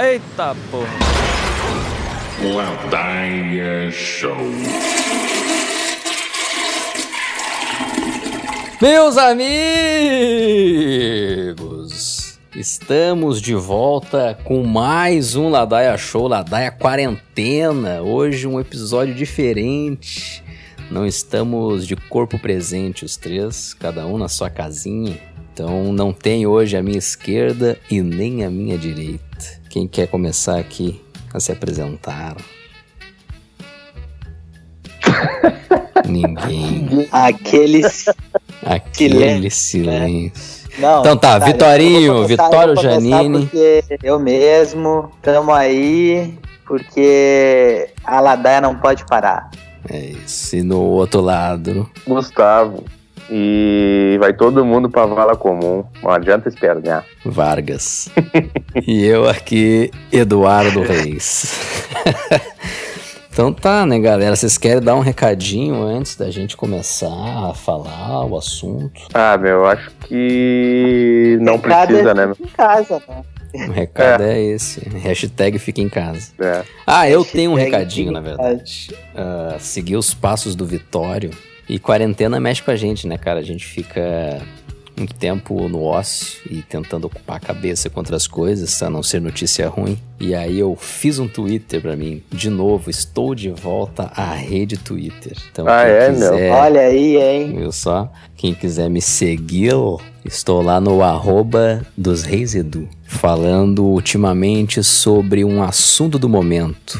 Eita porra! Ladaia Show. Meus amigos, estamos de volta com mais um Ladaia Show, Ladaia Quarentena. Hoje um episódio diferente. Não estamos de corpo presente os três, cada um na sua casinha. Então não tem hoje a minha esquerda e nem a minha direita. Quem quer começar aqui a se apresentar? Ninguém. Aquele. Aquele silêncio. Não, Então tá, eu Vitorinho, Vitório Janine. Eu mesmo, tamo aí, porque a ladaia não pode parar. É isso. E no outro lado, Gustavo. E vai todo mundo pra vala comum. Não adianta espernear. Vargas. e eu aqui, Eduardo Reis. então tá, né, galera? Vocês querem dar um recadinho antes da gente começar a falar o assunto? Ah, meu, eu acho que não Recado precisa, é né? fica Em casa, né? O recado é, esse. Hashtag fica em casa. É. Ah, eu Hashtag tenho um recadinho, na verdade. Ah, seguir os passos do Vitório. E quarentena mexe com a gente, né, cara? A gente fica muito tempo no ócio e tentando ocupar a cabeça com outras coisas, a não ser notícia ruim. E aí eu fiz um Twitter pra mim. De novo, estou de volta à rede Twitter. Então, Ah, quem é, meu? quiser, Olha aí, hein? Viu só? Quem quiser me seguir, estou lá no arroba dos Reis Edu, falando ultimamente sobre um assunto do momento.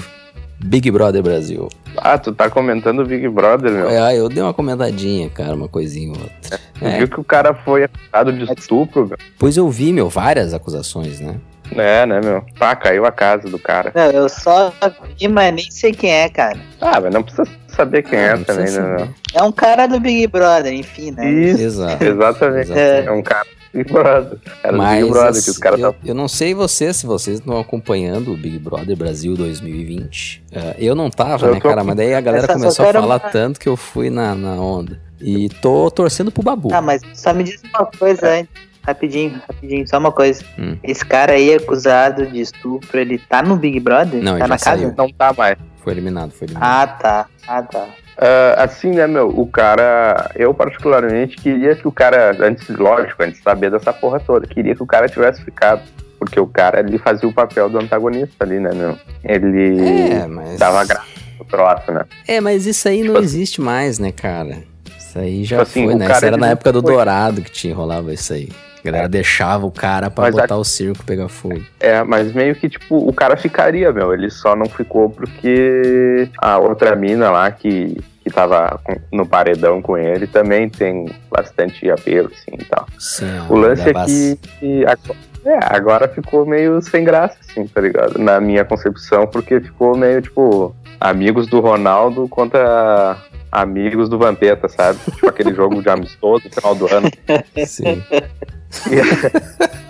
Big Brother Brasil. Ah, tu tá comentando o Big Brother, meu. Ah, eu dei uma comentadinha, cara, uma coisinha ou outra. Tu É, viu que o cara foi acusado de estupro, meu? pois eu vi, meu, várias acusações, né? É, né, meu? Pá, caiu a casa do cara. Não, eu só vi, mas nem sei quem é, cara. Ah, mas não precisa saber quem é Não precisa também, né, meu? É um cara do Big Brother, enfim, né? Isso, Exato. exatamente. É um cara do Big Brother. Era do Mas Big Brother assim, que os caras eu, eu não sei vocês, se vocês estão acompanhando o Big Brother Brasil 2020. Ah, eu não tava, Eu né, tô cara? Mas daí a galera Essa começou a falar uma- tanto que eu fui na, na onda. E tô torcendo pro Babu. Tá, mas só me diz uma coisa antes. Rapidinho, rapidinho, só uma coisa. Hum. Esse cara aí acusado de estupro, ele tá no Big Brother? Não, ele tá já na casa? saiu. Não tá mais. Foi eliminado, foi eliminado. Ah, tá. Ah, tá. Ah, assim, né, meu, o cara, eu particularmente queria que o cara, antes, lógico, antes de saber dessa porra toda, queria que o cara tivesse ficado. Porque o cara, ele fazia o papel do antagonista ali, né, meu? Ele É, mas. dava graça pro troço, né? É, mas isso aí não Tipo- existe mais, né, cara? Isso aí já Tipo assim, foi, né? cara, Isso era ele na época do foi. Dourado que tinha rolava isso aí. A galera deixava o cara pra Mas botar o circo pegar fogo. É, mas meio que, tipo, o cara ficaria, meu. Ele só não ficou porque a outra mina lá que, que tava no paredão com ele também tem bastante apelo, assim, e tal. Sim, O lance é que, é, agora ficou meio sem graça, assim, tá ligado? Na minha concepção, porque ficou meio, tipo, amigos do Ronaldo contra amigos do Vampeta, sabe? Tipo aquele jogo de amistoso no final do ano. Sim.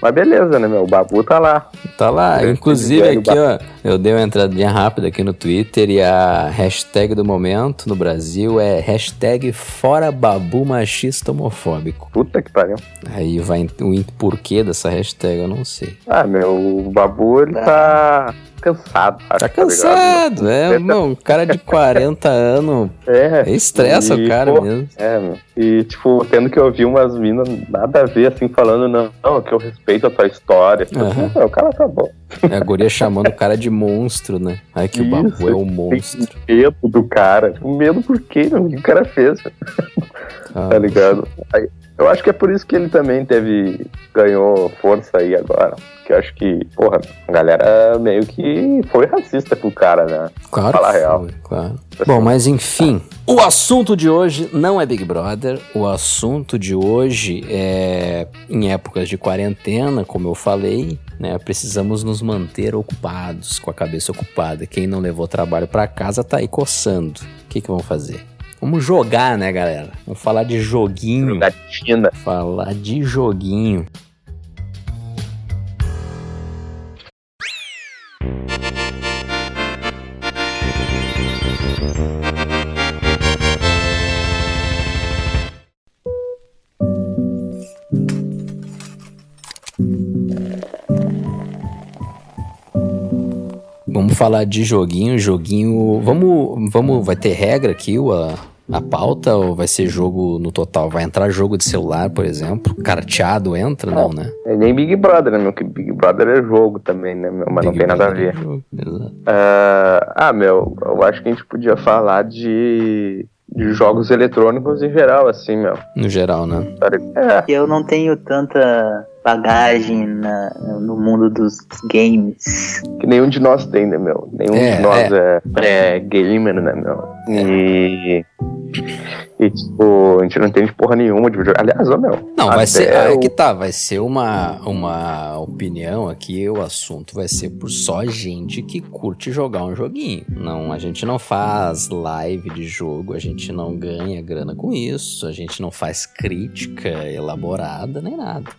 Mas beleza, né, meu? O Babu tá lá. Tá lá, É, inclusive aqui, ó, eu dei uma entradinha rápida aqui no Twitter e a hashtag do momento no Brasil é hashtag fora babu machista homofóbico. Puta que pariu. Aí vai o porquê dessa hashtag, eu não sei. Ah, meu, o Babu, ele tá cansado. acho, Tá ligado? cansado, é, não, um cara de 40 anos, É, é estressa E, o cara pô, mesmo. é, meu. E, tipo, tendo que ouvir umas minas nada a ver, assim, falando, não, não, que eu respeito a tua história. "Não, o cara tá bom. É a guria chamando o cara de monstro, né? Ai que o babu Isso, é um monstro. Tem medo do cara. Tipo, medo por quê? O que o cara fez? Ah, Tá ligado? Aí, eu acho que é por isso que ele também teve. ganhou força aí agora. Que eu acho que, porra, a galera meio que foi racista com o cara, né? Claro Falar real. foi, claro. Bom, mas enfim, o assunto de hoje não é Big Brother. O assunto de hoje é em épocas de quarentena, como eu falei, né? Precisamos nos manter ocupados, com a cabeça ocupada. Quem não levou trabalho pra casa tá aí coçando. O que que vão fazer? Vamos jogar, né, galera? Vamos falar de joguinho. Jogatina. Falar de joguinho. Falar de joguinho, joguinho. Vamos, vamos, vai ter regra aqui, o a, a pauta ou vai ser jogo no total? Vai entrar jogo de celular, por exemplo? Carteado entra, não, né? É nem Big Brother, né, meu? Que Big Brother é jogo também, né, meu? Mas não Big tem nada a Brother ver. é jogo, exato. Ah, ah, meu, eu acho que a gente podia falar de, de jogos eletrônicos em geral, assim, meu. No geral, né? É, Eu não tenho tanta bagagem na- no mundo dos games. que nenhum de nós tem, né, meu? Nenhum É, de nós é, é gamer, né, meu? E. E, tipo, a gente não entende porra nenhuma de videogame. Aliás, ó, meu. Não, vai ser. É o- que tá, vai ser uma, uma opinião aqui, o assunto vai ser por só gente que curte jogar um joguinho. Não, a gente não faz live de jogo, a gente não ganha grana com isso, a gente não faz crítica elaborada nem nada.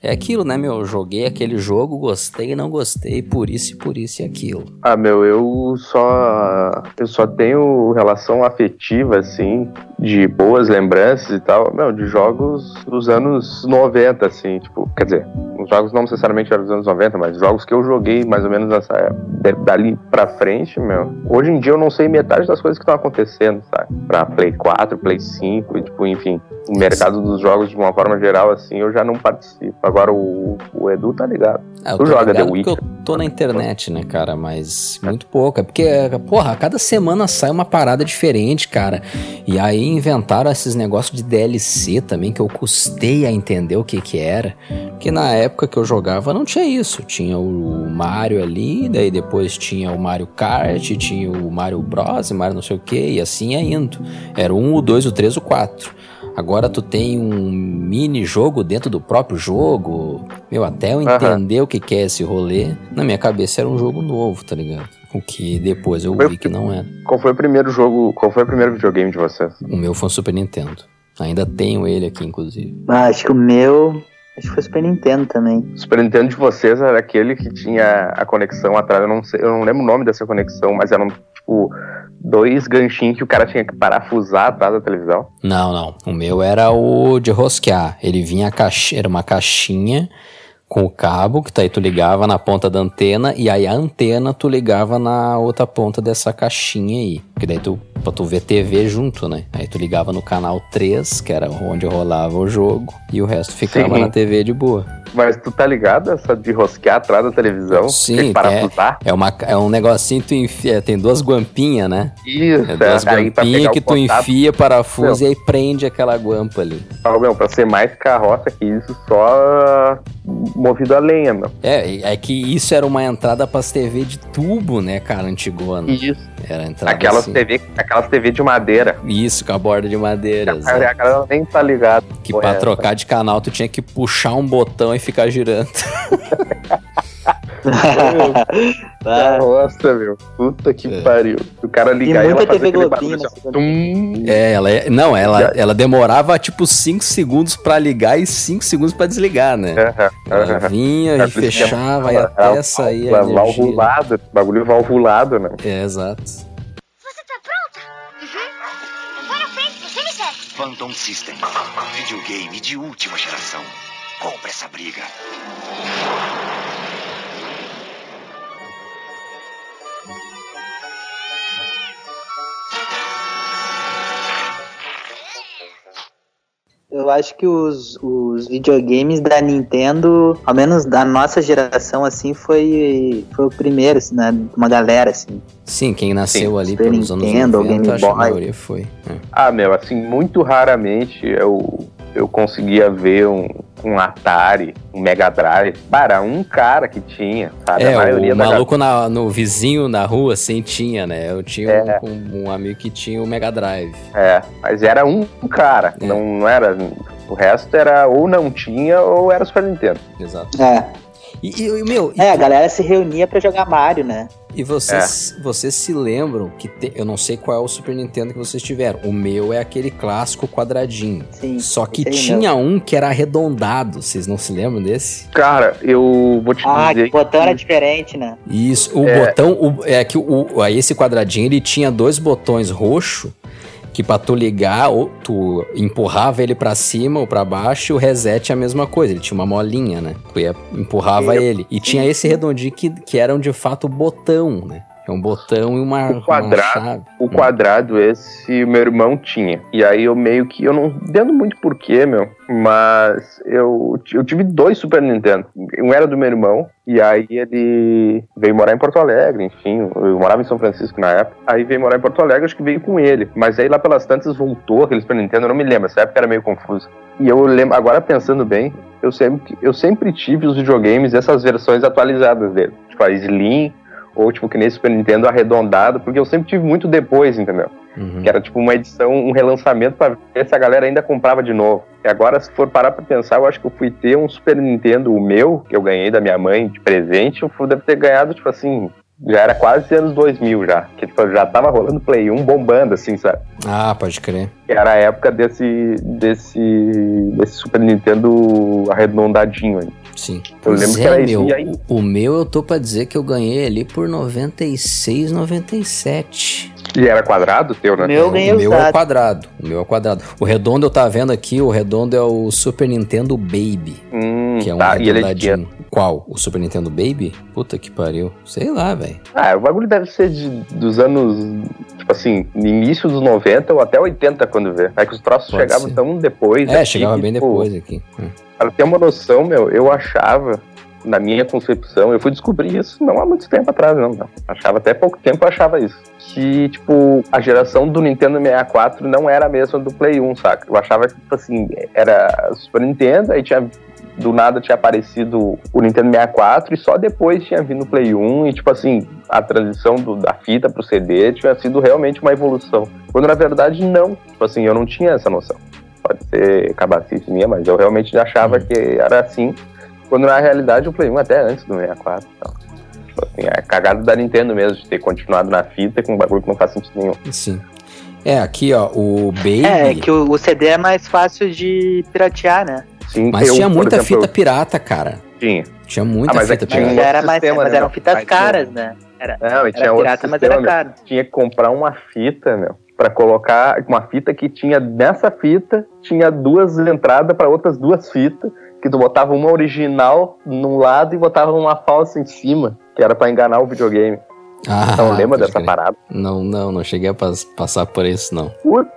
É aquilo, né, meu? Eu joguei aquele jogo, gostei, não gostei, por isso e por isso e aquilo. Ah, meu, eu só. Eu só tenho relação afetiva, assim, de boas lembranças e tal, meu, de jogos dos anos 90, assim, tipo, quer dizer, os jogos não necessariamente eram dos anos 90, mas jogos que eu joguei mais ou menos nessa época, de- dali pra frente, meu. Hoje em dia eu não sei metade das coisas que estão acontecendo, sabe? Pra Play 4, Play 5, e, tipo, enfim, o mercado dos jogos de uma forma geral, assim, eu já não participo. Agora o, o Edu tá ligado. Eu Tu joga ligado The porque eu tô na internet, né, cara? Mas muito pouco. É porque, porra, a cada semana sai uma parada diferente, cara. E aí inventaram esses negócios de DLC também, que eu custei a entender o que que era. Porque na época que eu jogava não tinha isso. Tinha o Mario ali, daí depois tinha o Mario Kart, tinha o Mario Bros, Mario não sei o que, e assim ia indo. Era 1, o 2, o 3, o 4. Agora tu tem um mini jogo dentro do próprio jogo. Meu, até eu entender o que que é esse rolê, na minha cabeça era um jogo novo, tá ligado? O que depois eu Eu- vi que não era. Qual foi o primeiro jogo, qual foi o primeiro videogame de vocês? O meu foi um Super Nintendo. Ainda tenho ele aqui, inclusive. Ah, acho que o meu. Acho que foi Super Nintendo também. O Super Nintendo de vocês era aquele que tinha a conexão atrás. Eu não sei, eu não lembro o nome dessa conexão, mas eram tipo dois ganchinhos que o cara tinha que parafusar atrás da televisão. Não, não. O meu era o de rosquear. Ele vinha a caixa, era uma caixinha com o cabo, que daí tu ligava na ponta da antena, e aí a antena tu ligava na outra ponta dessa caixinha aí. Que daí tu, pra tu ver TV junto, né? Aí tu ligava no canal 3, que era onde rolava o jogo, e o resto ficava Sim. na TV de boa. Mas tu tá ligado essa de rosquear atrás da televisão? Sim, parafusar? É, uma, é um negocinho que tu enfia, tem duas guampinhas, né? Isso, É duas aí pra guampinhas que tu contato. enfia, parafusa e aí prende aquela guampa ali. Ah, meu, pra ser mais carroça que isso, só movido a lenha, meu. É, é que isso era uma entrada pras TV de tubo, né, cara, antigona. Isso. Era entrada Aquelas. TV, aquelas TV de madeira. Isso, com a borda de madeira. A galera nem tá ligado. Que pra é essa? trocar de canal tu tinha que puxar um botão e ficar girando. Ah, Nossa, meu. Puta que É. pariu. O cara ligar E ela fazer TV aquele assim, Tum. É, ela é- não, ela, ela demorava tipo 5 segundos pra ligar e 5 segundos pra desligar, né? Ela vinha e fechava e até sair a ela- energia. Valvulado, bagulho valvulado, né? É, exato. Phantom System. Videogame de última geração. Compre essa briga. Eu acho que os, os videogames da Nintendo, ao menos da nossa geração, assim, foi, foi o primeiro, assim, né? Uma galera, assim. Sim, quem nasceu ali Super pelos anos Nintendo, 90, Game acho que a Boy. maioria foi. é. Ah, meu, assim, muito raramente eu, eu conseguia ver um, um Atari, um Mega Drive. Para um cara que tinha, sabe? É, a maioria o da maluco na- no vizinho na rua, assim, tinha, né? Eu tinha É. um, um- um amigo que tinha o Mega Drive. É, mas era um cara, É. não, não era. O resto era ou não tinha ou era Super Nintendo. Exato. É, E, e, meu, e, é a galera se reunia pra jogar Mario, né? e vocês, É. vocês se lembram que te- eu não sei qual é o Super Nintendo que vocês tiveram. O meu é aquele clássico quadradinho. Sim. Só que tinha um que era arredondado. Vocês não se lembram desse? Cara, eu vou te Ah, que dizer. o botão era diferente, né? Isso, o É. botão, o- é que o, aí esse quadradinho ele tinha dois botões roxo que pra tu ligar, ou tu empurrava ele pra cima ou pra baixo, e o reset é a mesma coisa. Ele tinha uma molinha, né? Tu ia, empurrava Eu- ele. E tinha esse redondinho que, que eram de fato botão, né? É um botão e uma, O quadrado. uma. O quadrado esse meu irmão tinha. E aí eu meio que. Eu não entendo muito porquê, meu. Mas eu, eu tive dois Super Nintendo. Um era do meu irmão. E aí ele veio morar em Porto Alegre, enfim. Eu morava em São Francisco na época. Aí veio morar em Porto Alegre, acho que veio com ele. Mas aí lá pelas tantas voltou aquele Super Nintendo, eu não me lembro. Essa época era meio confuso. E eu lembro, agora pensando bem, eu sempre, eu sempre tive os videogames essas versões atualizadas dele. Tipo a Slim, ou tipo que nesse Super Nintendo arredondado, porque eu sempre tive muito depois, entendeu? Uhum. Que era tipo uma edição, um relançamento pra ver se a galera ainda comprava de novo. E agora, se for parar pra pensar, eu acho que eu fui ter um Super Nintendo, o meu, que eu ganhei da minha mãe de presente, eu fui, deve ter ganhado, tipo assim, já era quase anos 2000 já. Que tipo, já tava rolando Play 1 bombando, assim, sabe? Ah, pode crer. Que era a época desse, desse, desse Super Nintendo arredondadinho aí. Sim. Eu lembro que era meu, isso. Aí, O meu eu tô pra dizer que eu ganhei ali por 96, 97. E era quadrado o teu, né? Meu ganhei o meu é quadrado. O meu é quadrado. O redondo eu tava vendo aqui, o redondo é o Super Nintendo Baby. Hum, Que é um tá, e ele é. Qual? O Super Nintendo Baby? Puta que pariu. Sei lá, velho. Ah, o bagulho deve ser de, dos anos, tipo assim, início dos 90 ou até 80 quando vê. É que os troços Pode chegavam ser. tão depois. É, aqui chegava bem tipo, depois aqui. Hum. Pra ter uma noção, meu, eu achava, na minha concepção, eu fui descobrir isso não há muito tempo atrás, não. não. Achava até pouco tempo eu achava isso. Que, tipo, a geração do Nintendo 64 não era a mesma do Play 1, saca? Eu achava que, tipo assim, era Super Nintendo, aí tinha. Do nada tinha aparecido o Nintendo 64 e só depois tinha vindo o Play 1 e, tipo assim, a transição do- da fita pro CD tinha sido realmente uma evolução. Quando na verdade não. Tipo assim, eu não tinha essa noção pode ser cabacice minha, mas eu realmente achava que era assim, quando na realidade o Play 1 até antes do 64 então. Tipo assim, é cagada da Nintendo mesmo, de ter continuado na fita com um bagulho que não faz sentido nenhum. Sim. É, aqui, ó, o Baby. É, que o, o CD é mais fácil de piratear, né? Sim, Mas eu, tinha muita exemplo, fita eu pirata, cara. tinha. Tinha muita Ah, mas é fita Mas um pirata. já era mais, sistema, mas né, eram meu? fitas tinha- caras, né? Era, Não, e era tinha pirata, mas sistema, era meu. caro. Tinha que comprar uma fita, meu, pra colocar uma fita que tinha nessa fita, tinha duas entradas pra outras duas fitas, que tu botava uma original num lado e botava uma falsa em cima, que era pra enganar o videogame. Ah, Então lembra dessa crer. parada? Não, não, não cheguei a pas- passar por isso, não.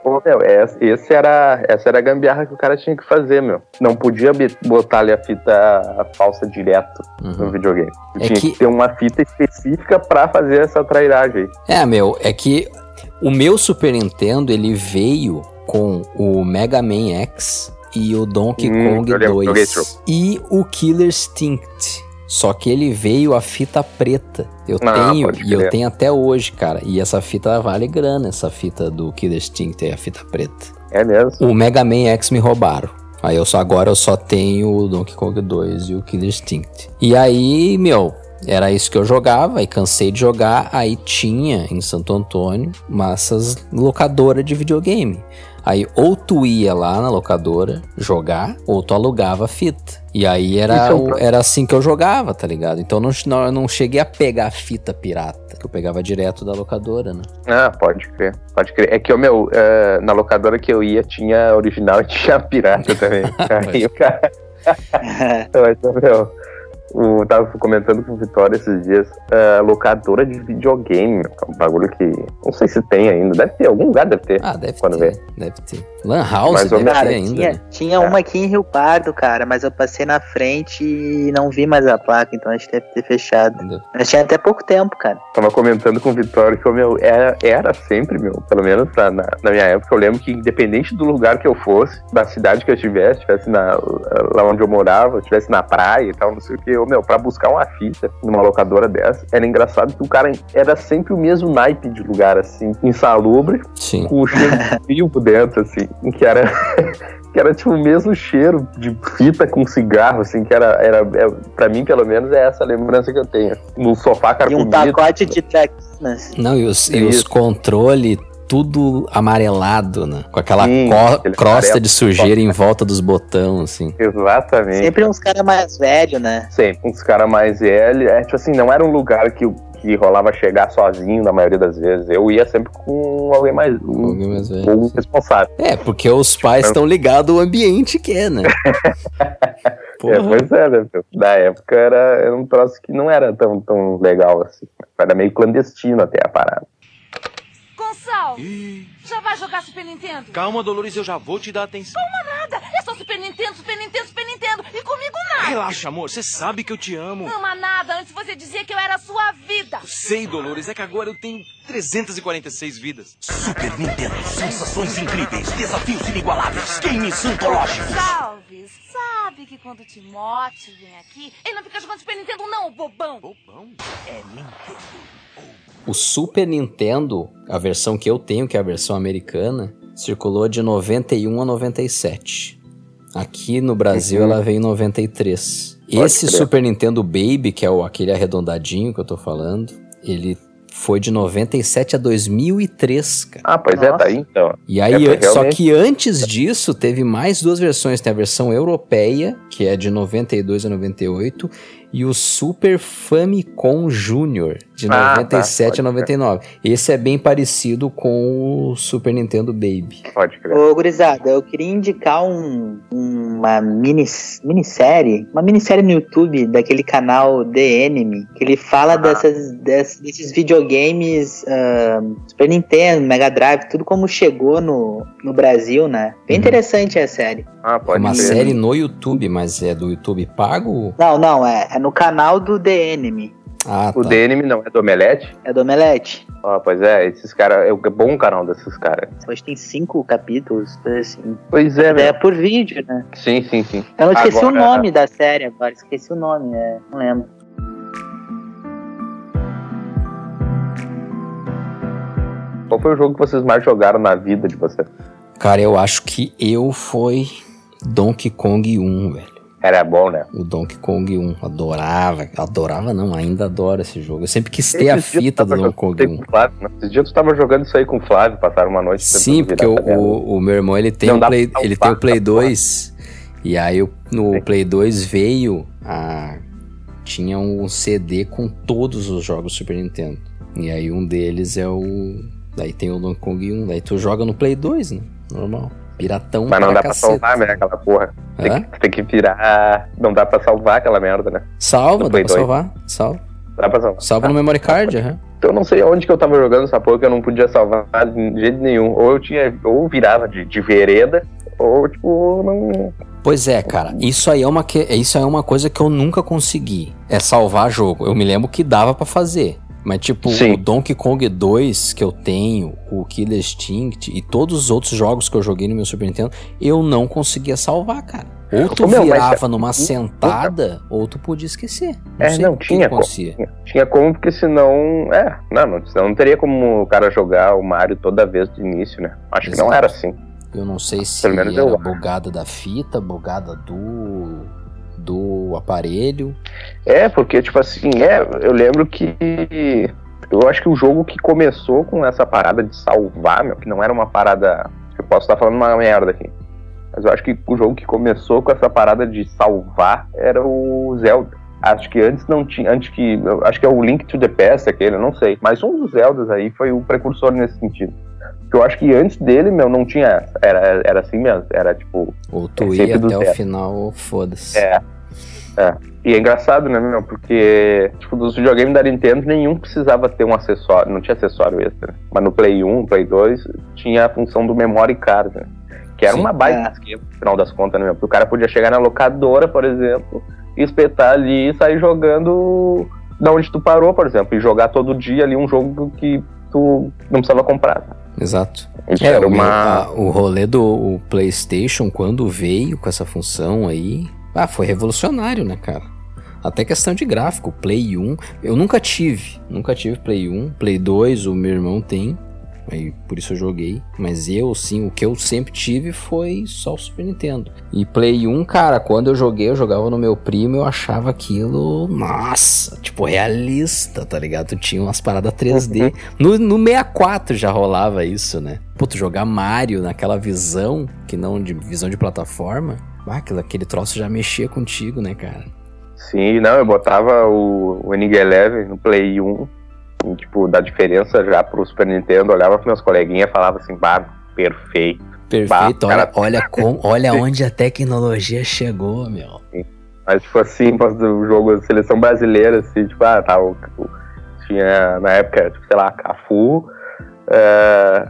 Pô, meu, essa, esse era, essa era a gambiarra que o cara tinha que fazer, meu. Não podia botar ali a fita falsa direto no Uhum. videogame. É tinha que- que... ter uma fita específica pra fazer essa trairagem aí. É, meu, é que o meu Super Nintendo, ele veio com o Mega Man X e o Donkey Hum, Kong eu lembro, joguei esse 2 e o Killer Instinct. Só que ele veio a fita preta. Eu Ah, tenho, e eu tenho até hoje, cara. E essa fita vale grana, essa fita do Killer Instinct, é a fita preta. É mesmo. O Mega Man X me roubaram. Aí eu só agora eu só tenho o Donkey Kong 2 e o Killer Instinct. E aí, meu, era isso que eu jogava, aí cansei de jogar, aí tinha em Santo Antônio massas locadora de videogame. Aí ou tu ia lá na locadora jogar, ou tu alugava a fita. E aí era, é o- era assim que eu jogava, tá ligado? Então não, não, eu não cheguei a pegar a fita pirata, que eu pegava direto da locadora, né? Ah, pode crer. Pode crer. É que, o meu, eh, na locadora que eu ia tinha original e tinha pirata também. aí o cara. Mas, meu, o, tava comentando com o Vitória esses dias. eh, locadora de videogame, meu. é Um bagulho que. Não sei se tem ainda. Deve ter, algum lugar deve ter. Ah, deve Quando ter, vê. deve ter. Lan House Mais ou deve ter Cara, ainda, tinha, né? tinha uma aqui em Rio Pardo, cara, mas eu passei na frente e não vi mais a placa, então acho que deve ter fechado. Entendeu? Mas tinha até pouco tempo, cara. Tava comentando com o Vitório que, o meu, era, era sempre, meu, pelo menos na, na, na minha época, eu lembro que independente do lugar que eu fosse, da cidade que eu estivesse, estivesse na, lá onde eu morava, estivesse na praia e tal, não sei o que, eu, meu, pra buscar uma fita numa locadora dessa, era engraçado que o cara era sempre o mesmo naipe de lugar, assim, insalubre, Sim. com o cheiro de frio por dentro, assim, que era. Que era tipo o mesmo cheiro de fita com cigarro, assim, que era, era, é, pra mim, pelo menos, é essa a lembrança que eu tenho. No sofá E um pacote de traquinas. Não, e os, e os controles tudo amarelado, né? Com aquela Sim, crosta amarelo. de sujeira em volta dos botões, assim. Exatamente. Sempre uns caras mais velhos, né? Sempre. Uns caras mais velhos. É tipo assim, não era um lugar que, o- que rolava chegar sozinho na maioria das vezes. Eu ia sempre com alguém mais. Um, Alguém mais velho. ou um responsável. É, porque os pais estão ligados ao ambiente que é, né? É, Porra. pois é, né? Na época era, era um troço que não era tão, tão legal assim. Era meio clandestino até a parada. Gonçalo, já vai jogar Super Nintendo? Calma, Dolores, eu já vou te dar atenção. Nada, é só Super Nintendo, Super Nintendo, Super Nintendo. E comigo nada. Relaxa, amor, você sabe que eu te amo. Ama nada, antes você dizia que eu era a sua vida. Sei, Dolores, é que agora eu tenho 346 vidas. Super Nintendo, sensações incríveis, desafios inigualáveis, games antológicos. Sabe que quando o Timote vem aqui, ele não fica jogando Super Nintendo não, bobão. Bobão. É Nintendo. O Super Nintendo, a versão que eu tenho, que é a versão americana, circulou de 91 a 97. Aqui no Brasil ela veio em 93. Esse crer. Super Nintendo Baby, que é o, aquele arredondadinho que eu tô falando, ele foi de 97 a 2003, cara. Ah, pois é, Nossa. tá aí então. E aí, É, foi só realmente- que antes disso, teve mais duas versões. Tem a versão europeia, que é de 92 a 98, e o Super Famicom Junior, de Ah, tá, 97 a pode 99. Esse é bem parecido com o Super Nintendo Baby. Pode crer. Ô, gurizada, eu queria indicar um, uma mini, minissérie, uma minissérie no YouTube daquele canal The Enemy, que ele fala dessas, dess- desses videogames ah, Super Nintendo, Mega Drive, tudo como chegou no, no Brasil, né? Bem Uhum. interessante a série. Ah, É pode uma crer. série no YouTube, mas é do YouTube pago? Não, não, é, é no canal do The Enemy, Ah, O tá. DNM não é do Omelete? é do Omelete. Ah, pois é, esses caras. É o bom canal desses caras. Hoje tem cinco capítulos, assim. Pois é, É meu. por vídeo, né? Sim, sim, sim. Eu não esqueci Agora- o nome da série agora, esqueci o nome, é, não lembro. Qual foi o jogo que vocês mais jogaram na vida de vocês? Cara, eu acho que eu foi Donkey Kong 1, velho. Era bom, né? O Donkey Kong 1. Adorava. Adorava não, ainda adoro esse jogo. Eu sempre quis ter a Esses dias fita do Donkey Kong jogando 1. com o Flávio, né? Esses dias tu tava jogando isso aí com o Flávio, passaram uma noite. Sim, porque o, a o, o meu irmão ele tem, Não dá Play, pra ele tem o Play essa porra. 2. E aí no Sim. Play 2 veio a. Tinha um CD com todos os jogos Super Nintendo. E aí um deles é o. Daí tem o Donkey Kong 1. Daí tu joga no Play 2, né? Normal. Piratão Mas não pra dá pra cacete. salvar, né, aquela porra. Tem Hã? que, tem que virar. Não dá pra salvar aquela merda, né? Salva, dá pra 2. salvar. Salva. Dá pra salvar. Salva no memory card, aham. Então eu não sei onde que eu tava jogando essa porra que eu não podia salvar de jeito nenhum. Ou eu tinha. Ou virava de, de vereda, ou tipo, não. Pois é, cara, isso aí é uma que, isso aí é uma coisa que eu nunca consegui. É salvar jogo. Eu me lembro que dava pra fazer. Mas tipo, Sim. o Donkey Kong 2 que eu tenho, o Killer Instinct e todos os outros jogos que eu joguei no meu Super Nintendo, eu não conseguia salvar, cara. Ou tu meu, mas virava é- numa sentada, ou tu podia esquecer. É, não, o que tinha que acontecia. Tinha como, porque senão. É, não, não, senão não teria como o cara jogar o Mario toda vez do início, né? Acho que não Exato. era assim. Eu não sei se Pelo menos era eu- bugada da fita, bugada do do aparelho. É, porque, tipo assim, é, eu lembro que. Eu acho que o jogo que começou com essa parada de salvar, meu, que não era uma parada. Eu posso estar falando uma merda aqui. Mas eu acho que o jogo que começou com essa parada de salvar era o Zelda. Acho que antes não tinha. Antes que. acho que é o Link to the Past aquele, não sei. Mas um dos Zeldas aí foi o precursor nesse sentido. Porque eu acho que antes dele, meu, não tinha. essa. Era, era assim mesmo. Era tipo. Ou tu É ia até o zero. final, foda-se. É. É. E é engraçado, né, meu? Porque, tipo, dos videogames da Nintendo, nenhum precisava ter um acessório. Não tinha acessório extra. Mas no Play 1, Play 2, tinha a função do memory card, né? Que era Sim. uma baita É. esquema, no final das contas, né, meu? Porque o cara podia chegar na locadora, por exemplo, e espetar ali e sair jogando da onde tu parou, por exemplo. E jogar todo dia ali um jogo que tu não precisava comprar. Exato. Isso É, era uma... a- o rolê do o PlayStation, quando veio com essa função aí, ah, foi revolucionário, né, cara? Até questão de gráfico, Play 1, eu nunca tive, nunca tive Play 1, Play 2, o meu irmão tem, aí por isso eu joguei, mas eu, sim, o que eu sempre tive foi só o Super Nintendo. E Play 1, cara, quando eu joguei, eu jogava no meu primo, eu achava aquilo, nossa, tipo, realista, tá ligado? Tu tinha umas paradas 3D. No, no 64 já rolava isso, né? Pô, tu jogar Mario naquela visão, que não de visão de plataforma, ah, aquele, aquele troço já mexia contigo, né, cara? Sim, não, eu botava o, o Nig Eleven no Play 1 assim, tipo, da diferença já pro Super Nintendo, olhava pros meus coleguinhas e falava assim, bah, perfeito. Perfeito, Bah, olha, cara. olha, com, olha onde a tecnologia chegou, meu. Mas, tipo assim, do jogo da seleção brasileira, assim, tipo, ah, tá, o, o- tinha na época, tipo, sei lá, Cafu, é,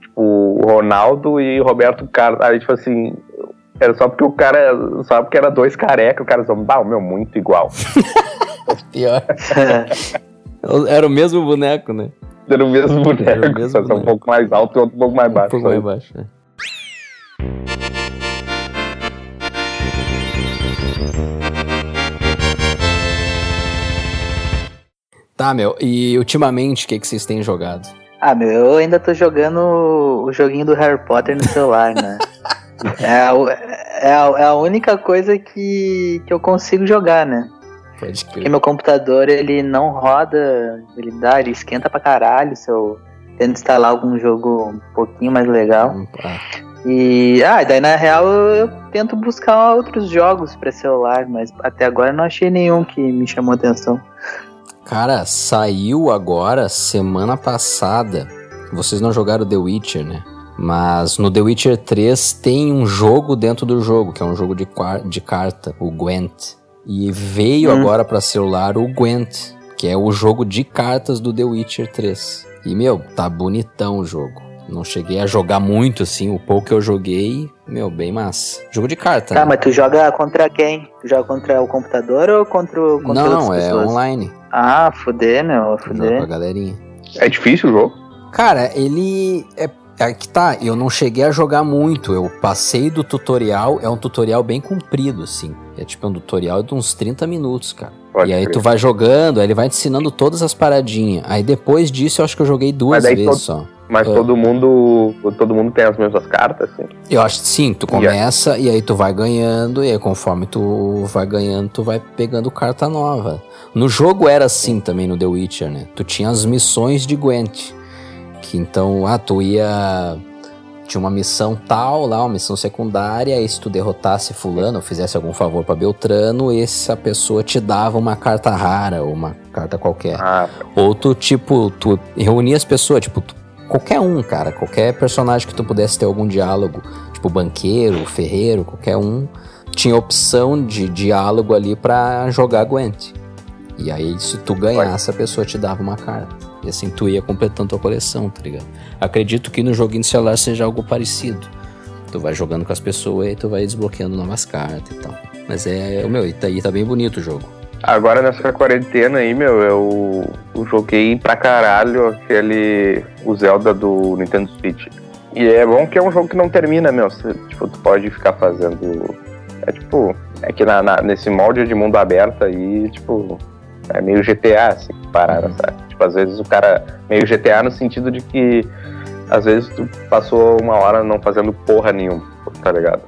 tipo, o Ronaldo e Roberto Carlos. Aí, tipo assim, era só porque o cara, só porque era dois careca, o cara só, bah, meu, muito igual. Pior. Era o mesmo boneco, né? Era o mesmo boneco, Era o mesmo só que um boneco. pouco mais alto e outro um pouco mais Um baixo. pouco mais baixo, né? Tá, meu, e ultimamente o que, que vocês têm jogado? Ah, meu, eu ainda tô jogando o joguinho do Harry Potter no celular, né? É a, é a- é a única coisa que, que eu consigo jogar, né? Pode Porque crer. meu computador, ele não roda, ele dá, ele esquenta pra caralho se eu tento instalar algum jogo um pouquinho mais legal. Ah, E, ah, daí na real eu, tento buscar outros jogos pra celular, mas até agora eu não achei nenhum que me chamou atenção. Cara, saiu agora, semana passada. Vocês não jogaram The Witcher, né? Mas no The Witcher 3 tem um jogo dentro do jogo, que é um jogo de, de carta, o Gwent. E veio Hum. agora pra celular o Gwent, que é o jogo de cartas do The Witcher 3. E, meu, tá bonitão o jogo. Não cheguei a jogar muito, assim, o pouco que eu joguei, meu, bem massa. Jogo de carta, Tá, né? mas tu joga contra quem? Tu joga contra o computador ou contra, o- contra Não, é pessoas? online. Ah, fuder, meu, Jogo com a fuder. galerinha. É difícil o jogo? Cara, ele é, é que tá, eu não cheguei a jogar muito. Eu passei do tutorial, é um tutorial bem comprido, assim. É tipo um tutorial de uns 30 minutos, cara. Pode e aí crer. tu vai jogando, aí ele vai te ensinando todas as paradinhas. Aí depois disso eu acho que eu joguei duas vezes todo- só. Mas Ah. todo mundo. Todo mundo tem as mesmas cartas, assim. Eu acho que sim, tu começa e aí tu vai ganhando, e aí conforme tu vai ganhando, tu vai pegando carta nova. No jogo era assim também no The Witcher, né? Tu tinha as missões de Gwent. Que então, ah, tu ia. Tinha uma missão tal lá, uma missão secundária, e se tu derrotasse fulano, ou fizesse algum favor pra Beltrano, essa pessoa te dava uma carta rara, ou uma carta qualquer. Ah, Ou tu, tipo, tu reunia as pessoas, tipo, tu- qualquer um, cara, qualquer personagem que tu pudesse ter algum diálogo, tipo banqueiro, ferreiro, qualquer um, tinha opção de diálogo ali pra jogar Gwent. E aí, se tu ganhasse, a pessoa te dava uma carta. E assim tu ia completando tua coleção, tá ligado? Acredito que no joguinho de celular seja algo parecido. Tu vai jogando com as pessoas e tu vai desbloqueando novas cartas e tal. Mas é, o meu, e tá, e tá bem bonito o jogo. Agora nessa quarentena aí, meu, eu, eu joguei pra caralho aquele. o Zelda do Nintendo Switch. E é bom que é um jogo que não termina, meu. Você, tipo, tu pode ficar fazendo. É tipo. É que na, na- nesse molde de mundo aberto aí, tipo. É meio GTA, assim, pararam, Uhum. sabe? Tipo, às vezes o cara. Meio GTA no sentido de que. Às vezes tu passou uma hora não fazendo porra nenhuma, tá ligado?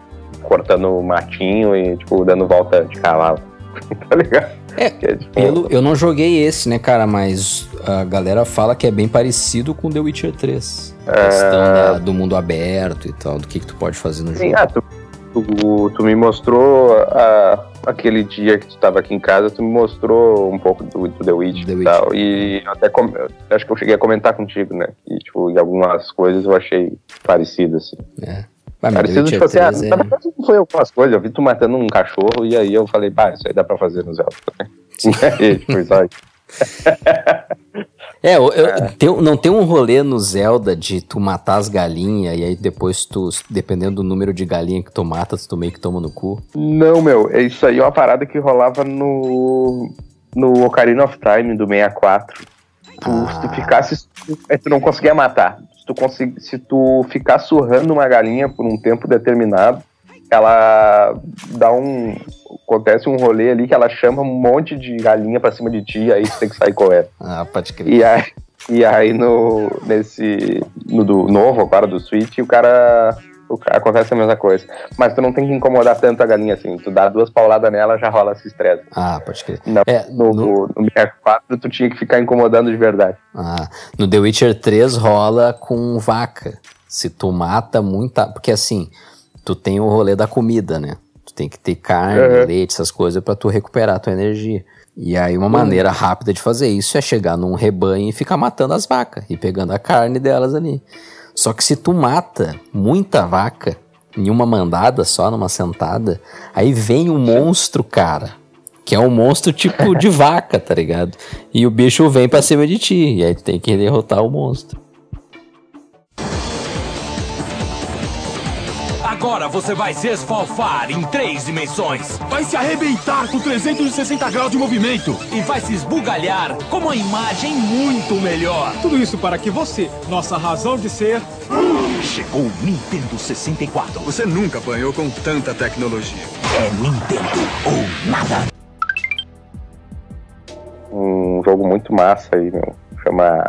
Cortando matinho e, tipo, dando volta de cavalo. tá ligado? É, é, tipo, Pelo, eu não joguei esse, né, cara? Mas a galera fala que é bem parecido com The Witcher 3. A questão da- do mundo aberto e tal, do que, que tu pode fazer no Sim, jogo. ah, tu, tu, tu me mostrou ah, aquele dia que tu tava aqui em casa, tu me mostrou um pouco do, do The Witch The e Witch. tal. E até com- acho que eu cheguei a comentar contigo, né? E, tipo, em algumas coisas eu achei parecido, assim. É. The parecido, Witcher tipo assim, ah, 3 na é... verdade não foi algumas coisas, eu vi tu matando um cachorro e aí eu falei, bah, isso aí dá pra fazer no Zelda também. E, tipo, só- É, eu- eu- tem- não tem um rolê no Zelda de tu matar as galinhas e aí depois tu, dependendo do número de galinha que tu mata, tu meio que toma no cu. Não, meu, é isso aí é uma parada que rolava no, no Ocarina of Time do 64. Tu, Ah. Se tu ficasse. é, Tu não conseguia matar. Se tu, consegui, se tu ficar surrando uma galinha por um tempo determinado, ela dá um. Acontece um rolê ali que ela chama um monte de galinha pra cima de ti, e aí tu tem que sair correndo. Ah, pode crer. E aí, e aí no, nesse. No do novo, agora do Switch, o cara. o acontece a mesma coisa. Mas tu não tem que incomodar tanto a galinha assim. Tu dá duas pauladas nela, já rola esse estresse. Ah, pode crer. Não, É, No, no, no 64 tu tinha que ficar incomodando de verdade. ah, no The Witcher 3 rola com vaca. Se tu mata muita. Porque assim, tu tem o rolê da comida, né? Tu tem que ter carne, Uhum. leite, essas coisas pra tu recuperar a tua energia. E aí uma maneira rápida de fazer isso é chegar num rebanho e ficar matando as vacas e pegando a carne delas ali. Só que se tu mata muita vaca em uma mandada só, numa sentada, aí vem um monstro, cara. Que é um monstro tipo de vaca, tá ligado? E o bicho vem pra cima de ti. E aí tu tem que derrotar o monstro. Agora você vai se esfalfar em três dimensões. Vai se arrebentar com 360 graus de movimento. E vai se esbugalhar com uma imagem muito melhor. Tudo isso para que você, nossa razão de ser, Chegou o Nintendo 64. você nunca apanhou com tanta tecnologia. É Nintendo ou nada. Um jogo muito massa aí, meu. Chama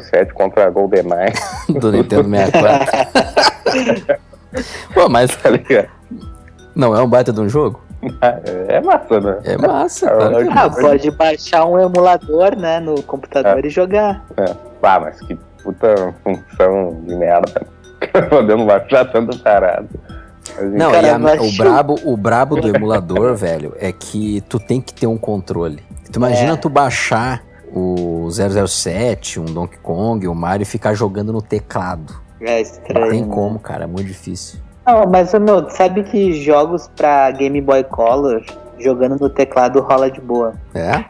007 contra GoldenEye, Do Nintendo 64. Pô, mas tá ligado? não é um baita de um jogo? É massa, né? É massa, claro que é. Ah, pode baixar um emulador, né, no computador e jogar. É. Ah, mas que puta função de merda. Podendo baixar tanta parada. Mas, Não, Cara, e a- o, brabo, o brabo do emulador, velho, é que tu tem que ter um controle. Tu imagina É. tu baixar o 007, um Donkey Kong, o Mario e ficar jogando no teclado. É Não estranho. tem né? como, cara, é muito difícil. Não, mas, meu, sabe que jogos pra Game Boy Color, jogando no teclado, rola de boa. É?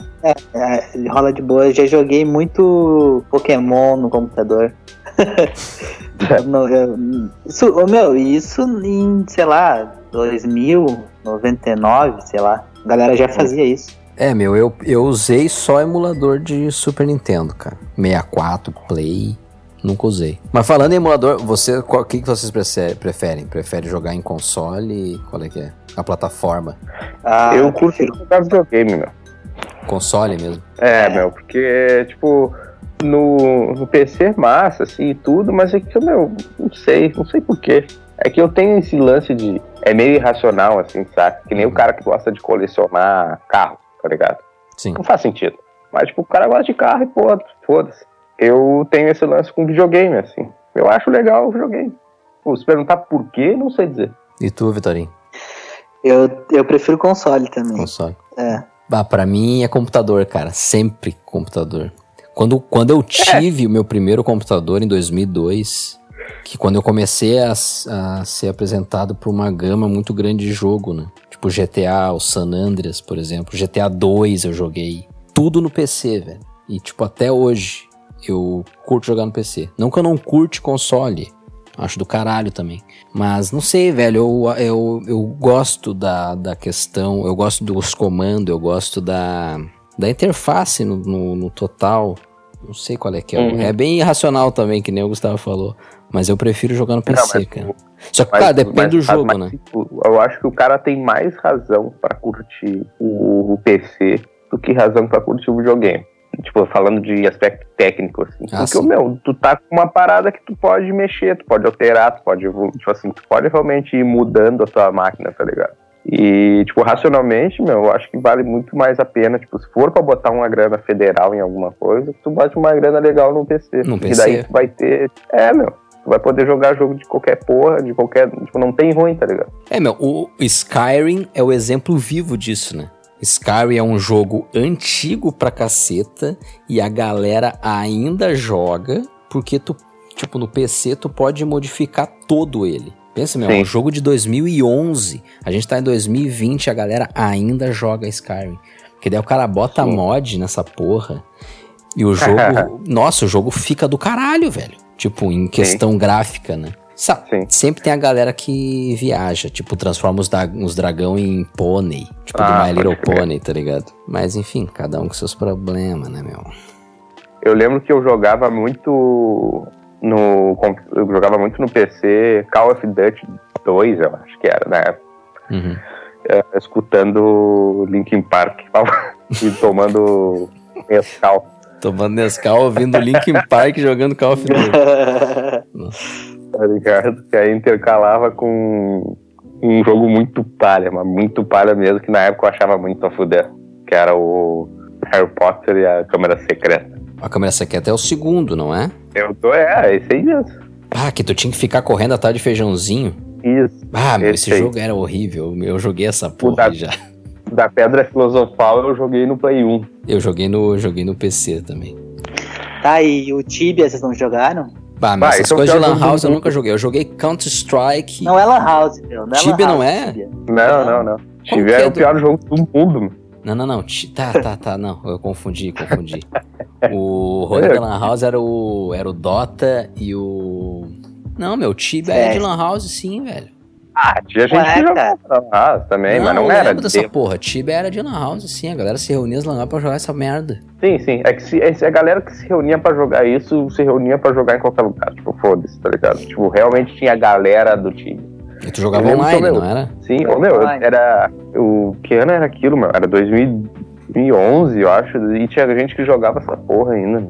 É, rola de boa. Eu já joguei muito Pokémon no computador. Não- eu- isso, ô, meu, isso em, sei lá, 2000, 99, sei lá. A galera já fazia isso. É, meu, eu, eu usei só emulador de Super Nintendo, cara. 64, Play, nunca usei. Mas falando em emulador, você, qual- o que, que vocês preferem? Prefere jogar em console? Qual é que é? A plataforma? Ah, eu curto jogar videogame, meu. Console mesmo? É, É. meu, porque, tipo, no, no PC é massa, assim, e tudo, mas é que, meu, não sei, não sei porquê. É que eu tenho esse lance de. É meio irracional, assim, sabe? Que nem o cara que gosta de colecionar carro, tá ligado? Sim. Não faz sentido. Mas, tipo, o cara gosta de carro e pô, foda-se. Eu tenho esse lance com videogame, assim. Eu acho legal o videogame. Pô, se perguntar por quê, não sei dizer. E tu, Vitorinho? Eu, eu prefiro console também. Console. É. Ah, pra mim é computador, cara. Sempre computador. Quando, quando eu tive o meu primeiro computador em 2002, que quando eu comecei a, a ser apresentado por uma gama muito grande de jogo, né? Tipo GTA, o San Andreas, por exemplo. GTA 2 eu joguei. Tudo no PC, velho. E, tipo, até hoje eu curto jogar no PC. Não que eu não curte console. Acho do caralho também. Mas não sei, velho. Eu, eu, eu gosto da, da questão. Eu gosto dos comandos. Eu gosto da, da interface no, no, no total. Não sei qual é que é. Uhum. É bem irracional também, que nem o Gustavo falou. Mas eu prefiro jogar no PC, mas cara. Só que, Mas- cara, depende mas- do jogo, mas, né? tipo, eu acho que o cara tem mais razão pra curtir o, o PC do que razão pra curtir o videogame. Tipo, falando de aspecto técnico, assim. Ah, Porque, sim. meu, tu tá com uma parada que tu pode mexer, tu pode alterar, tu pode, tipo assim, tu pode realmente ir mudando a tua máquina, tá ligado? E, tipo, racionalmente, meu, eu acho que vale muito mais a pena, tipo, se for pra botar uma grana federal em alguma coisa, tu bote uma grana legal no PC. No E PC. daí tu vai ter. É, meu. Tu vai poder jogar jogo de qualquer porra, de qualquer. Tipo, não tem ruim, tá ligado? É, meu, o Skyrim é o exemplo vivo disso, né? Skyrim é um jogo antigo pra caceta e a galera ainda joga porque tu, tipo, no PC tu pode modificar todo ele. Pensa, meu, é um Sim. jogo de 2011. A gente tá em 2020 e a galera ainda joga Skyrim. Porque daí o cara bota Sim. mod nessa porra e o jogo... nossa, o jogo fica do caralho, velho. Tipo, em questão gráfica, né? Sim. Sempre tem a galera que viaja, tipo, transforma os, da- os dragão em pônei. Tipo, do Ah, My Little. Pony, tá ligado? Mas enfim, cada um com seus problemas, né, meu? Eu lembro que eu jogava muito no. Eu jogava muito no PC Call of Duty 2, eu acho que era, na época. Uhum. eh, Escutando Linkin Park e tomando mescal. Tomando Nescau, ouvindo Linkin Park jogando Call of Duty. tá ligado? Que aí intercalava com um jogo muito palha, mas muito palha mesmo, que na época eu achava muito a fuder. Que era o Harry Potter e a Câmara Secreta. A câmera secreta é o segundo, não é? Eu tô, é, esse aí mesmo. Ah, que tu tinha que ficar correndo atrás de feijãozinho. Isso. Ah, meu, Esse esse aí. jogo era horrível. Eu joguei essa porra da- já. da Pedra Filosofal eu joguei no Play 1. Eu joguei no, joguei no PC também. Tá, e o Tibia vocês não jogaram? Bah, mas essas é coisas de Lan House eu nunca joguei. Eu joguei Counter-Strike. Não é Lan House, meu. Não é Tibia não é? Tibia. Não, não, não. Tiver que é o do- pior jogo do mundo. Não, não, não. Tá, tá, tá, não. Eu confundi, confundi. O rolê É. da Lan House era o, era o Dota e o. Não, meu, Tibia é de É. Lan House sim, velho. Ah, tinha gente Ué, que jogava na House também, mas não eu era. lembro dessa de- porra. Tibia era de Lan House sim. A galera se reunia nas Lan House pra jogar essa merda. Sim, sim. É que se, é se a galera que se reunia pra jogar isso, se reunia pra jogar em qualquer lugar. Tipo, foda-se, tá ligado? Tipo, realmente tinha a galera do time. E tu jogava Eu online, que eu- não era? Sim, ô, meu, eu- Online. era. O que ano era aquilo, meu? Era 2011, eu acho. E tinha gente que jogava essa porra ainda.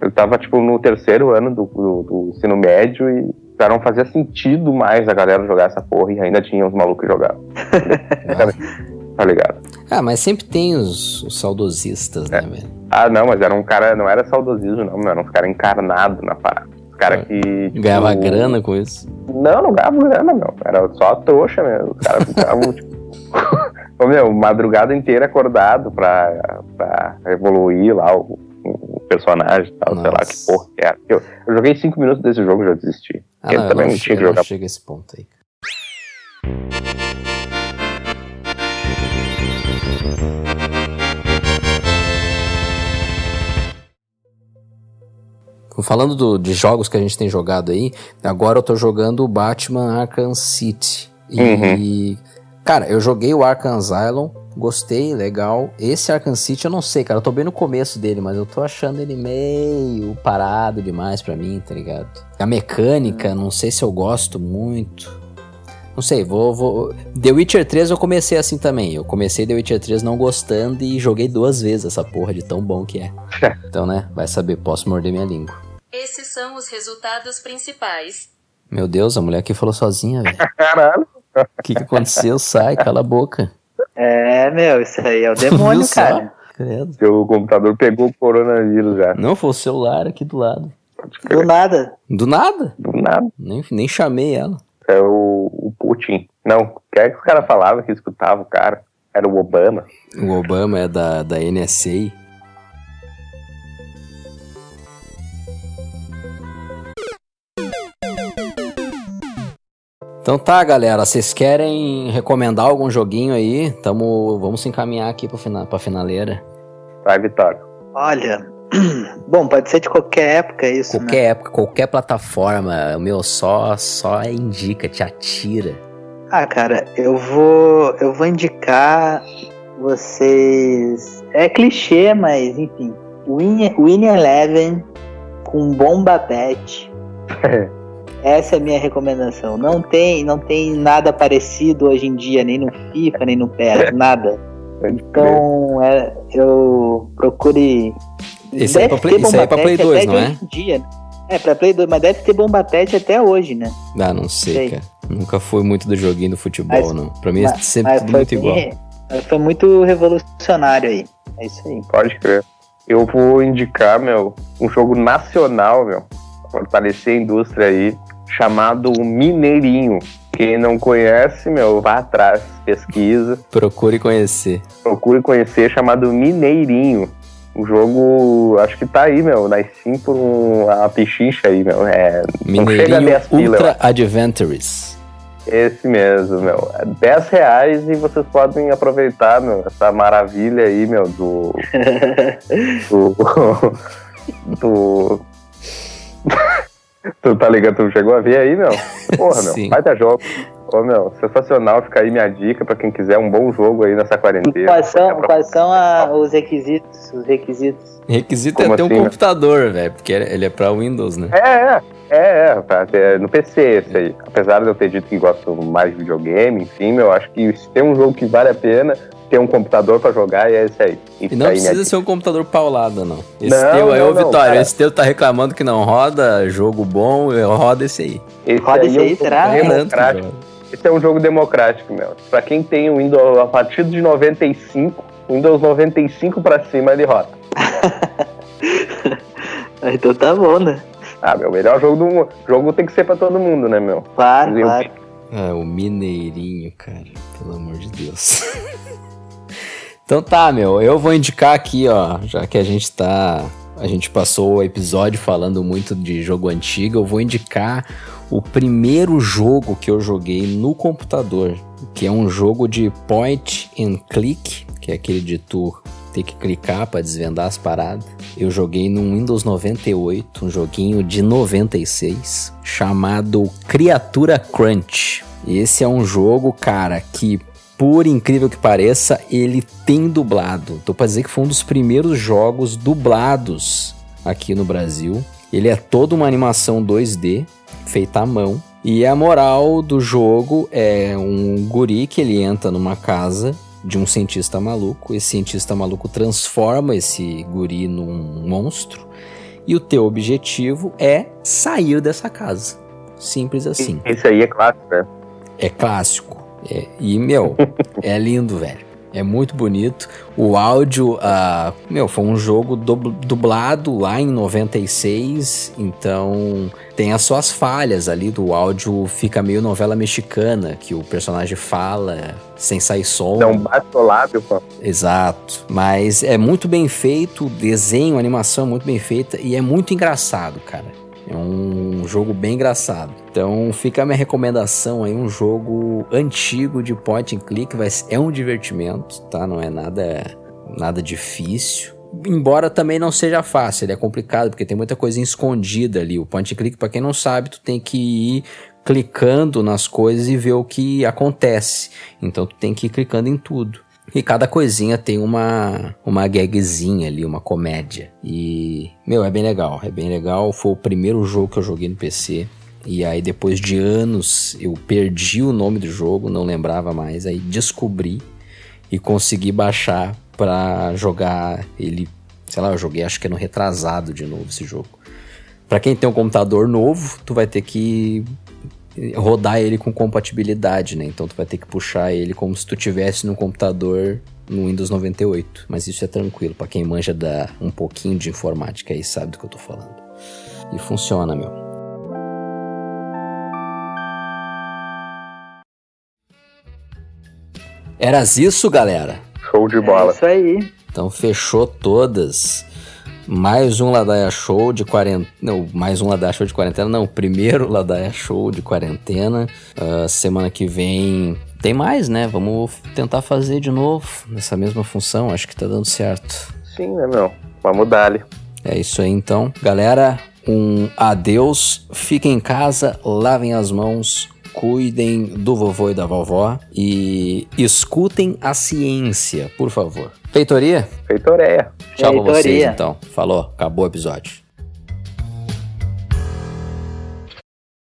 Eu tava, tipo, no terceiro ano do, do, do ensino médio e já não fazia sentido mais a galera jogar essa porra e ainda tinha uns malucos jogavam. Tá ligado? Ah, mas sempre tem os, os saudosistas, É. né, velho? Ah, não, mas era um cara, não era saudosismo, não, era uns caras encarnados na parada. Os caras que. tipo, Ganhava grana com isso. Não, não ganhava grana, meu. Era só trouxa mesmo. Os caras ficavam, tipo. Ô, meu, madrugada inteira acordado pra, pra evoluir lá o, o personagem e tal, sei lá Nossa. que porra que era. Eu, eu joguei cinco minutos desse jogo e já desisti. Ah, eu não, também não, não tinha que não jogar. chego a esse ponto aí. Falando do- de jogos que a gente tem jogado aí, agora eu tô jogando o Batman Arkham City. E, cara, eu joguei o Arkham Asylum, gostei, legal. Esse Arkham City eu não sei, cara, eu tô bem no começo dele, mas eu tô achando ele meio parado demais pra mim, tá ligado? A mecânica, não sei se eu gosto muito. Não sei, vou, vou. The Witcher 3 eu comecei assim também. Eu comecei The Witcher 3 não gostando e joguei duas vezes essa porra de tão bom que é. Então, né, vai saber, posso morder minha língua. Esses são os resultados principais. Meu Deus, a mulher aqui falou sozinha, velho. Caralho. O que, que aconteceu? Sai, cala a boca. É, meu, isso aí é o demônio, cara. Credo. Seu computador pegou o coronavírus já. Não, foi o celular aqui do lado. Do nada. Do nada? Do nada. Nem, nem chamei ela. É o, o Putin. Não, o que é que os caras falavam que escutava o cara? Era o Obama. O Obama é da, da NSA. Então tá, galera. Vocês querem recomendar algum joguinho aí? Tamo, vamos se encaminhar aqui pro fina, pra finaleira. Vai, Vitória. Olha. Bom, pode ser de qualquer época isso, né? Qualquer época, qualquer plataforma. O meu só, só indica, te atira. Ah, cara, eu vou. Eu vou indicar vocês. É clichê, mas enfim. Win, Win Eleven com bomba pet. Essa é a minha recomendação. Não tem, não tem nada parecido hoje em dia, nem no FIFA, nem no PES, nada. Então, é, eu procure. Esse aí é pra Play- esse aí é pra Play Pet 2, até não é? dia. É, pra Play 2, mas deve ter bomba pet até hoje, né? Ah, não sei, Sei. cara. Nunca fui muito do joguinho do futebol, Mas- não. Pra mim é sempre tudo foi muito igual. Foi muito revolucionário aí. É isso aí. Pode crer. Eu vou indicar, meu, um jogo nacional, meu, fortalecer a indústria aí, chamado Mineirinho. Quem não conhece, meu, vá atrás, pesquisa, Procure conhecer. procure conhecer, chamado Mineirinho. O jogo, acho que tá aí, meu, na Steam por um, a pichincha aí, meu. É, não chega a Mineirinho 10 pila, eu Ultra Adventures. Esse mesmo, meu. É 10 reais e vocês podem aproveitar, meu, essa maravilha aí, meu, do. do. do. tu tá ligado? Tu chegou a ver aí, meu? Porra, meu. Vai dar jogo. Ô, meu, sensacional. Fica aí minha dica pra quem quiser um bom jogo aí nessa E quarentena. quais são, quais são a- os requisitos? Os requisitos. Requisito Como é ter assim, um né? computador, velho, porque ele ele é pra Windows, né? É, é, é, é, no PC esse aí. Apesar de eu ter dito que gosto mais de videogame, enfim, eu acho que se tem um jogo que vale a pena, ter um computador pra jogar, é esse aí. E não aí precisa dica. ser um computador paulado, não. Esse Não, teu aí, ô Vitória, cara. esse teu tá reclamando que não roda jogo bom, roda esse aí. Esse Roda esse é um aí, será? Democrático. Garanto, Esse é um jogo democrático, meu. Pra quem tem o Windows a partir de 95, Windows 95 pra cima, ele roda. Ah, Então tá bom, né? Ah, meu, melhor jogo do mundo. jogo tem que ser pra todo mundo, né, meu? Claro, claro. Ah, o Mineirinho, cara. Pelo amor de Deus. Então tá, meu, eu vou indicar aqui, ó, já que a gente tá. A gente passou o episódio falando muito de jogo antigo, eu vou indicar o primeiro jogo que eu joguei no computador, que é um jogo de point and click, que é aquele de tu ter que clicar para desvendar as paradas. Eu joguei no Windows 98, um joguinho de 96, chamado Criatura Crunch. Esse é um jogo, cara, que por incrível que pareça, ele tem dublado. Tô pra dizer que foi um dos primeiros jogos dublados aqui no Brasil. Ele é toda uma animação 2D, feita à mão. E a moral do jogo é um guri que ele entra numa casa de um cientista maluco. Esse cientista maluco transforma esse guri num monstro. E o teu objetivo é sair dessa casa. Simples assim. Esse aí é clássico, né? É clássico. É, e, meu, é lindo, velho. É muito bonito. O áudio, uh, meu, foi um jogo dublado lá em 96, então tem as suas falhas ali do áudio, fica meio novela mexicana, que o personagem fala sem sair som. É um lábio, pô. Exato. Mas é muito bem feito, o desenho, a animação é muito bem feita e é muito engraçado, cara. É um jogo bem engraçado. Então fica a minha recomendação aí, um jogo antigo de point and click, vai, é um divertimento, tá? Não é nada, nada difícil. Embora também não seja fácil, ele é complicado, porque tem muita coisa escondida ali. O point and click, para quem não sabe, tu tem que ir clicando nas coisas e ver o que acontece. Então tu tem que ir clicando em tudo. E cada coisinha tem uma, uma gagzinha ali, uma comédia. E, meu, é bem legal, é bem legal. Foi o primeiro jogo que eu joguei no PC. E aí, depois de anos, eu perdi o nome do jogo, não lembrava mais. Aí descobri e consegui baixar pra jogar ele. Sei lá, eu joguei acho que é no retrasado de novo esse jogo. Para quem tem um computador novo, tu vai ter que rodar ele com compatibilidade, né? Então tu vai ter que puxar ele como se tu tivesse no computador no Windows 98. Mas isso é tranquilo, para quem manja da um pouquinho de informática aí sabe do que eu tô falando. E funciona, meu. Eras isso, galera? Show de bola. É isso aí. Então fechou todas. Mais um Ladaia Show de quarentena. Não, mais um Ladaia Show de quarentena. Não, primeiro Ladaia Show de quarentena. Uh, semana que vem tem mais, né? Vamos tentar fazer de novo nessa mesma função. Acho que tá dando certo. Sim, né, meu? Vamos dar ali. É isso aí então. Galera, um adeus. Fiquem em casa, lavem as mãos cuidem do vovô e da vovó e escutem a ciência, por favor. Feitoria? Feitoria. Tchau pra vocês, então. Falou, acabou o episódio.